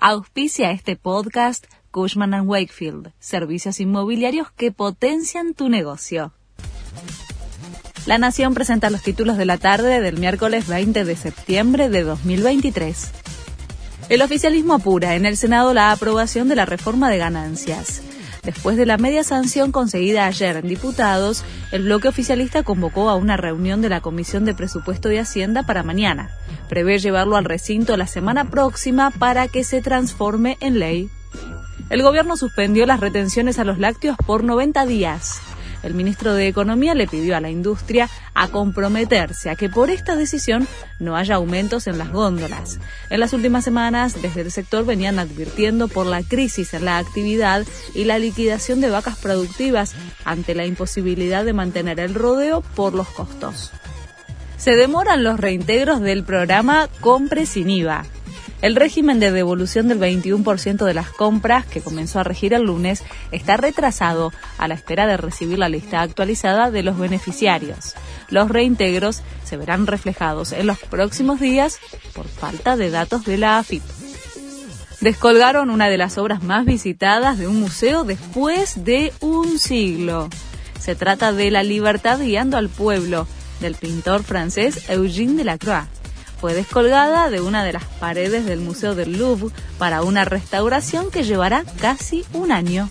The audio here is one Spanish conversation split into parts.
Auspicia este podcast Cushman ⁇ Wakefield, servicios inmobiliarios que potencian tu negocio. La Nación presenta los títulos de la tarde del miércoles 20 de septiembre de 2023. El oficialismo apura en el Senado la aprobación de la reforma de ganancias. Después de la media sanción conseguida ayer en diputados, el bloque oficialista convocó a una reunión de la Comisión de Presupuesto y Hacienda para mañana. Prevé llevarlo al recinto la semana próxima para que se transforme en ley. El gobierno suspendió las retenciones a los lácteos por 90 días. El ministro de Economía le pidió a la industria a comprometerse a que por esta decisión no haya aumentos en las góndolas. En las últimas semanas, desde el sector venían advirtiendo por la crisis en la actividad y la liquidación de vacas productivas ante la imposibilidad de mantener el rodeo por los costos. Se demoran los reintegros del programa Compre sin IVA. El régimen de devolución del 21% de las compras, que comenzó a regir el lunes, está retrasado a la espera de recibir la lista actualizada de los beneficiarios. Los reintegros se verán reflejados en los próximos días por falta de datos de la AFIP. Descolgaron una de las obras más visitadas de un museo después de un siglo. Se trata de La libertad guiando al pueblo, del pintor francés Eugène Delacroix fue descolgada de una de las paredes del Museo del Louvre para una restauración que llevará casi un año.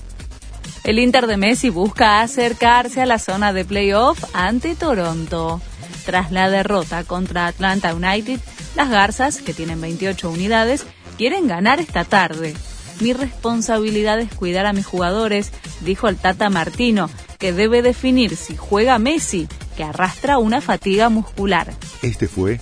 El Inter de Messi busca acercarse a la zona de playoff ante Toronto. Tras la derrota contra Atlanta United, las Garzas, que tienen 28 unidades, quieren ganar esta tarde. Mi responsabilidad es cuidar a mis jugadores, dijo el Tata Martino, que debe definir si juega Messi, que arrastra una fatiga muscular. Este fue